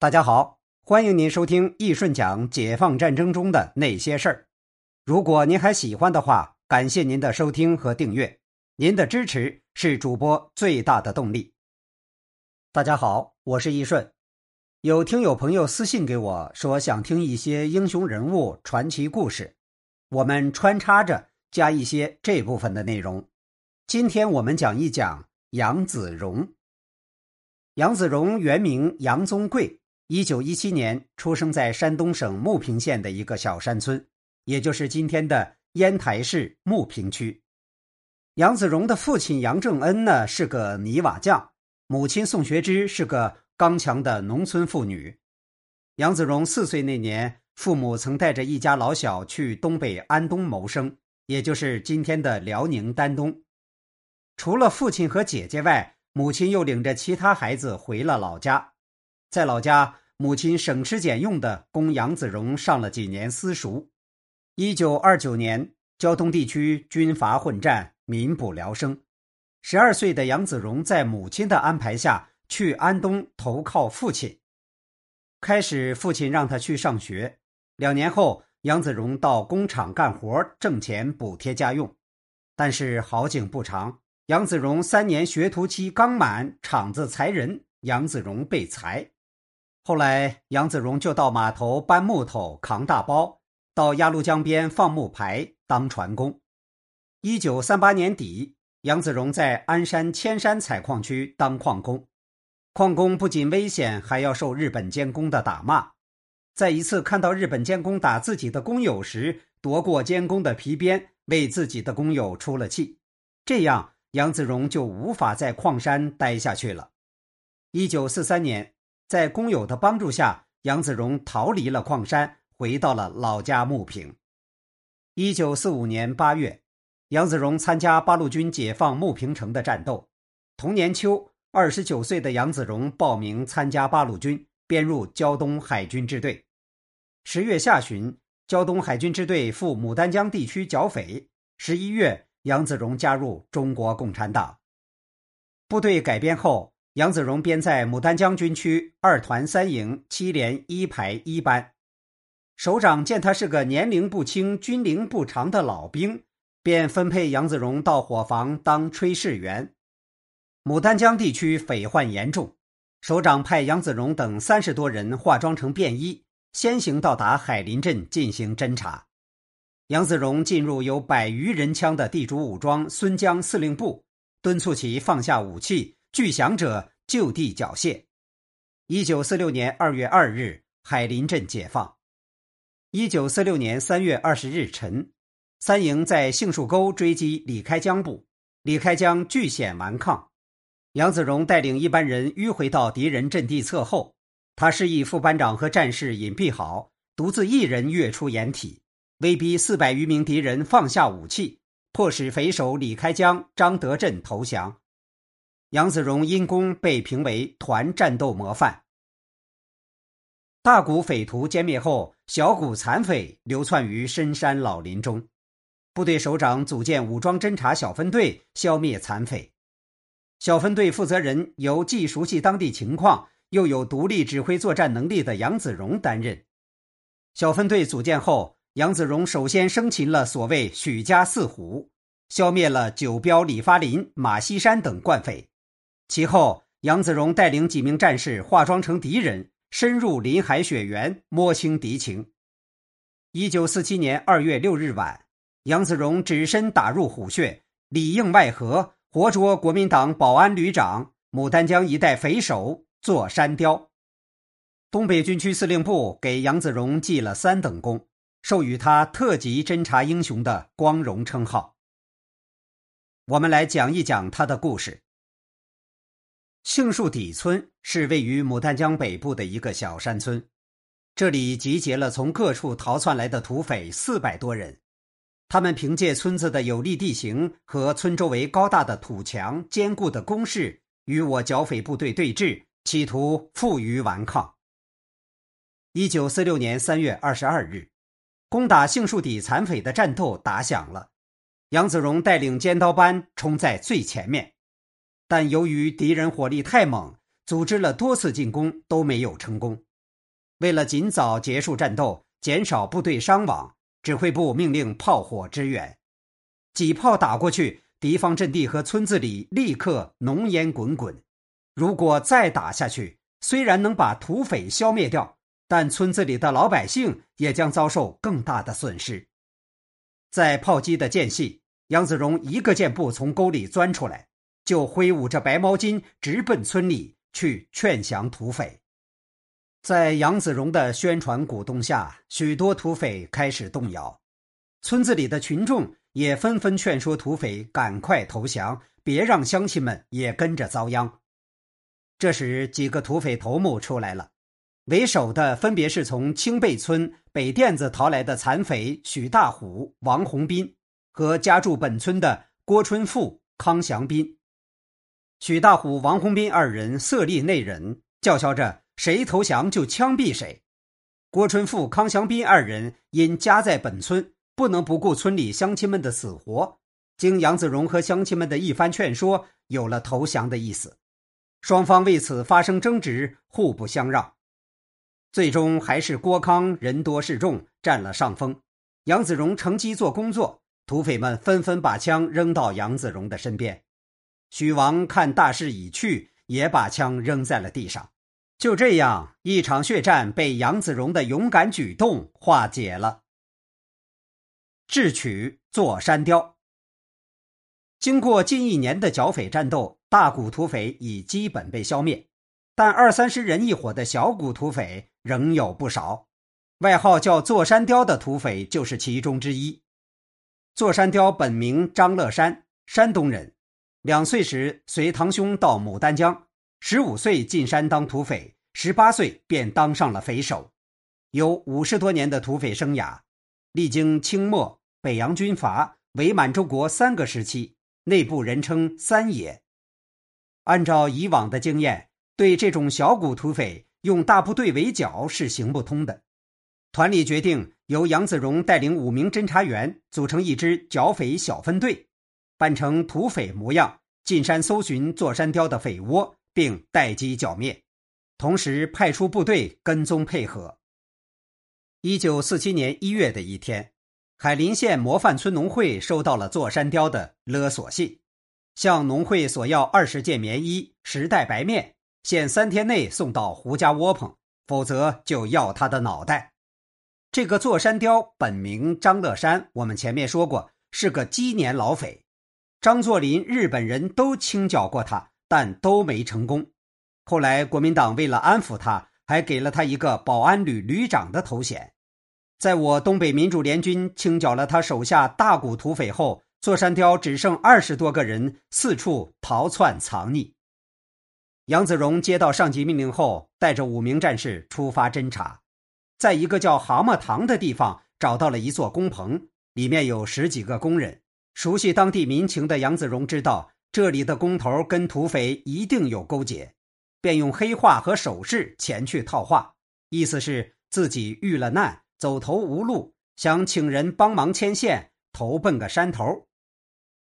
大家好，欢迎您收听易顺讲解放战争中的那些事儿。如果您还喜欢的话，感谢您的收听和订阅，您的支持是主播最大的动力。大家好，我是易顺。有听友朋友私信给我说，想听一些英雄人物传奇故事，我们穿插着加一些这部分的内容。今天我们讲一讲杨子荣。杨子荣原名杨宗贵。一九一七年出生在山东省牟平县的一个小山村，也就是今天的烟台市牟平区。杨子荣的父亲杨正恩呢是个泥瓦匠，母亲宋学芝是个刚强的农村妇女。杨子荣四岁那年，父母曾带着一家老小去东北安东谋生，也就是今天的辽宁丹东。除了父亲和姐姐外，母亲又领着其他孩子回了老家，在老家。母亲省吃俭用的供杨子荣上了几年私塾。一九二九年，胶东地区军阀混战，民不聊生。十二岁的杨子荣在母亲的安排下去安东投靠父亲。开始，父亲让他去上学。两年后，杨子荣到工厂干活挣钱补贴家用。但是好景不长，杨子荣三年学徒期刚满，厂子裁人，杨子荣被裁。后来，杨子荣就到码头搬木头、扛大包，到鸭绿江边放木牌当船工。一九三八年底，杨子荣在鞍山千山采矿区当矿工。矿工不仅危险，还要受日本监工的打骂。在一次看到日本监工打自己的工友时，夺过监工的皮鞭，为自己的工友出了气。这样，杨子荣就无法在矿山待下去了。一九四三年。在工友的帮助下，杨子荣逃离了矿山，回到了老家牟平。一九四五年八月，杨子荣参加八路军解放牟平城的战斗。同年秋，二十九岁的杨子荣报名参加八路军，编入胶东海军支队。十月下旬，胶东海军支队赴牡丹江地区剿匪。十一月，杨子荣加入中国共产党。部队改编后。杨子荣编在牡丹江军区二团三营七连一排一班，首长见他是个年龄不轻、军龄不长的老兵，便分配杨子荣到伙房当炊事员。牡丹江地区匪患严重，首长派杨子荣等三十多人化妆成便衣，先行到达海林镇进行侦查。杨子荣进入有百余人枪的地主武装孙江司令部，敦促其放下武器。拒降者就地缴械。一九四六年二月二日，海林镇解放。一九四六年三月二十日晨，三营在杏树沟追击李开江部，李开江据险顽抗。杨子荣带领一班人迂回到敌人阵地侧后，他示意副班长和战士隐蔽好，独自一人跃出掩体，威逼四百余名敌人放下武器，迫使匪首李开江、张德镇投降。杨子荣因功被评为团战斗模范。大股匪徒歼灭后，小股残匪流窜于深山老林中。部队首长组建武装侦察小分队，消灭残匪。小分队负责人由既熟悉当地情况，又有独立指挥作战能力的杨子荣担任。小分队组建后，杨子荣首先生擒了所谓“许家四虎”，消灭了九彪李发林、马锡山等惯匪。其后，杨子荣带领几名战士化妆成敌人，深入林海雪原，摸清敌情。一九四七年二月六日晚，杨子荣只身打入虎穴，里应外合，活捉国民党保安旅长、牡丹江一带匪首座山雕。东北军区司令部给杨子荣记了三等功，授予他特级侦察英雄的光荣称号。我们来讲一讲他的故事。杏树底村是位于牡丹江北部的一个小山村，这里集结了从各处逃窜来的土匪四百多人。他们凭借村子的有利地形和村周围高大的土墙、坚固的工事，与我剿匪部队对峙，企图负隅顽抗。一九四六年三月二十二日，攻打杏树底残匪的战斗打响了，杨子荣带领尖刀班冲在最前面。但由于敌人火力太猛，组织了多次进攻都没有成功。为了尽早结束战斗，减少部队伤亡，指挥部命令炮火支援。几炮打过去，敌方阵地和村子里立刻浓烟滚滚。如果再打下去，虽然能把土匪消灭掉，但村子里的老百姓也将遭受更大的损失。在炮击的间隙，杨子荣一个箭步从沟里钻出来，就挥舞着白毛巾直奔村里去劝降土匪。在杨子荣的宣传鼓动下，许多土匪开始动摇，村子里的群众也纷纷劝说土匪赶快投降，别让乡亲们也跟着遭殃。这时，几个土匪头目出来了，为首的分别是从清背村北店子逃来的残匪许大虎、王洪斌和家住本村的郭春富、康祥斌。许大虎、王洪斌二人色厉内荏，叫嚣着谁投降就枪毙谁。郭春富、康祥斌二人因家在本村，不能不顾村里乡亲们的死活，经杨子荣和乡亲们的一番劝说，有了投降的意思。双方为此发生争执，互不相让，最终还是郭康人多势众占了上风。杨子荣乘机做工作，土匪们纷纷把枪扔到杨子荣的身边。许王看大势已去，也把枪扔在了地上。就这样，一场血战被杨子荣的勇敢举动化解了。智取坐山雕。经过近一年的剿匪战斗，大股土匪已基本被消灭，但二三十人一伙的小股土匪仍有不少。外号叫“座山雕”的土匪就是其中之一。座山雕本名张乐山，山东人。两岁时随堂兄到牡丹江，十五岁进山当土匪，十八岁便当上了匪首，有五十多年的土匪生涯，历经清末、北洋军阀、伪满洲国三个时期。内部人称“三爷”。按照以往的经验，对这种小股土匪用大部队围剿是行不通的。团里决定由杨子荣带领五名侦察员组成一支剿匪小分队，扮成土匪模样进山搜寻座山雕的匪窝，并待机剿灭，同时派出部队跟踪配合。一九四七年一月的一天。海林县模范村农会收到了座山雕的勒索信，向农会索要二十件棉衣、十袋白面，限三天内送到胡家窝棚，否则就要他的脑袋。这个座山雕本名张乐山，我们前面说过是个积年老匪。张作霖、日本人都清剿过他，但都没成功。后来国民党为了安抚他，还给了他一个保安旅旅长的头衔。在我东北民主联军清剿了他手下大股土匪后，座山雕只剩二十多个人，四处逃窜藏匿。杨子荣接到上级命令后，带着五名战士出发侦查，在一个叫蛤蟆塘的地方找到了一座工棚，里面有十几个工人。熟悉当地民情的杨子荣知道这里的工头跟土匪一定有勾结，便用黑话和手势前去套话，意思是自己遇了难。走投无路，想请人帮忙牵线，投奔个山头。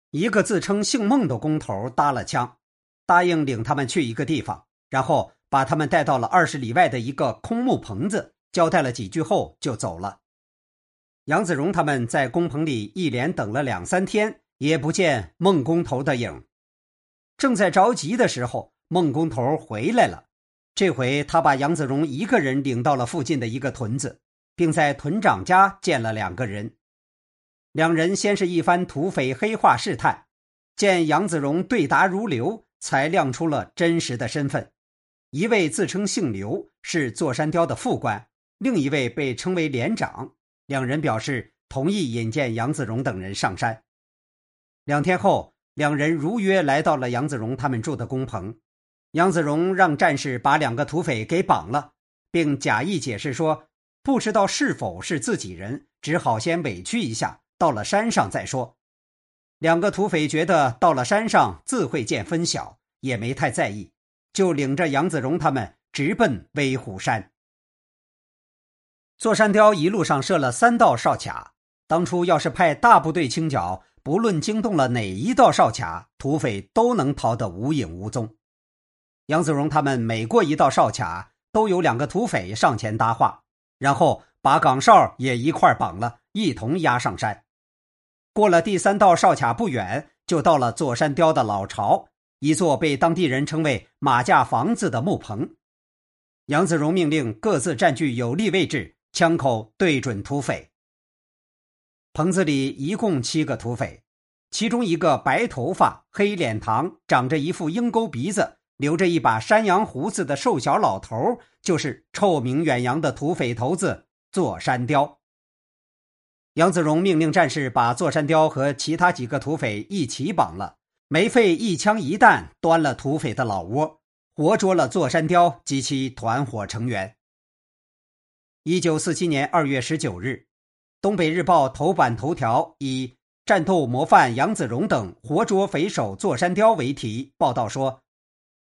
一个自称姓孟的工头搭了枪，答应领他们去一个地方，然后把他们带到了二十里外的一个空木棚子，交代了几句后就走了。杨子荣他们在工棚里一连等了两三天，也不见孟工头的影。正在着急的时候，孟工头回来了。这回他把杨子荣一个人领到了附近的一个屯子。并在屯长家见了两个人，两人先是一番土匪黑话试探，见杨子荣对答如流，才亮出了真实的身份。一位自称姓刘，是座山雕的副官；另一位被称为连长。两人表示同意引荐杨子荣等人上山。两天后，两人如约来到了杨子荣他们住的工棚。杨子荣让战士把两个土匪给绑了，并假意解释说。不知道是否是自己人，只好先委屈一下，到了山上再说。两个土匪觉得到了山上自会见分晓，也没太在意，就领着杨子荣他们直奔威虎山。座山雕一路上设了三道哨卡，当初要是派大部队清剿，不论惊动了哪一道哨卡，土匪都能逃得无影无踪。杨子荣他们每过一道哨卡。都有两个土匪上前搭话，然后把岗哨也一块绑了，一同押上山。过了第三道哨卡不远，就到了座山雕的老巢，一座被当地人称为“马架房子”的木棚。杨子荣命令各自占据有利位置，枪口对准土匪。棚子里一共七个土匪，其中一个白头发、黑脸膛、长着一副鹰钩鼻子、留着一把山羊胡子的瘦小老头，就是臭名远扬的土匪头子座山雕。杨子荣命令战士把座山雕和其他几个土匪一起绑了，没费一枪一弹，端了土匪的老窝，活捉了座山雕及其团伙成员。一九四七年二月十九日，《东北日报》头版头条以“战斗模范杨子荣等活捉匪首座山雕”为题报道说，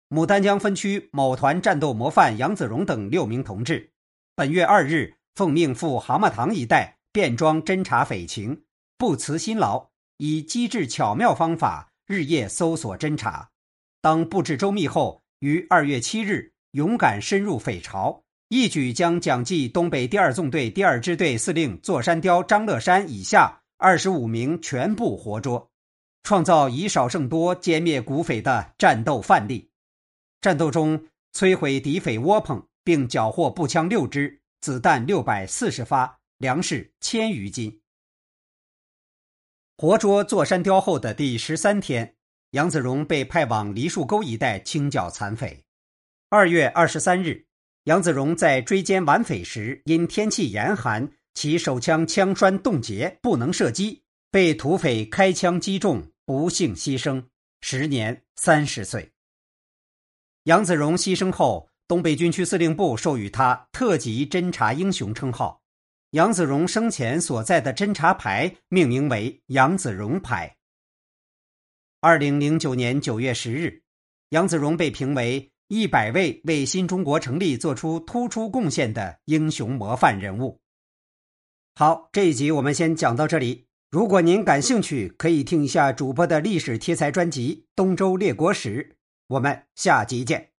牡丹江分区某团战斗模范杨子荣等六名同志，本月二日奉命赴蛤蟆塘一带。便装侦查匪情，不辞辛劳，以机智巧妙方法日夜搜索侦查。当布置周密后，于二月七日勇敢深入匪巢，一举将蒋记东北第二纵队第二支队司令座山雕张乐山以下二十五名全部活捉，创造以少胜多歼灭古匪的战斗范例。战斗中摧毁敌匪窝棚，并缴获步枪六支，子弹六百四十发。粮食千余斤。活捉座山雕后的第十三天，杨子荣被派往梨树沟一带清剿残匪。二月二十三日，杨子荣在追歼顽匪时，因天气严寒，其手枪枪栓冻结，不能射击，被土匪开枪击中，不幸牺牲，时年三十岁。杨子荣牺牲后，东北军区司令部授予他特级侦察英雄称号。杨子荣生前所在的侦察排命名为杨子荣排。二零零九年九月十日，杨子荣被评为一百位为新中国成立做出突出贡献的英雄模范人物。好，这一集我们先讲到这里。如果您感兴趣，可以听一下主播的历史题材专辑《东周列国史》。我们下集见。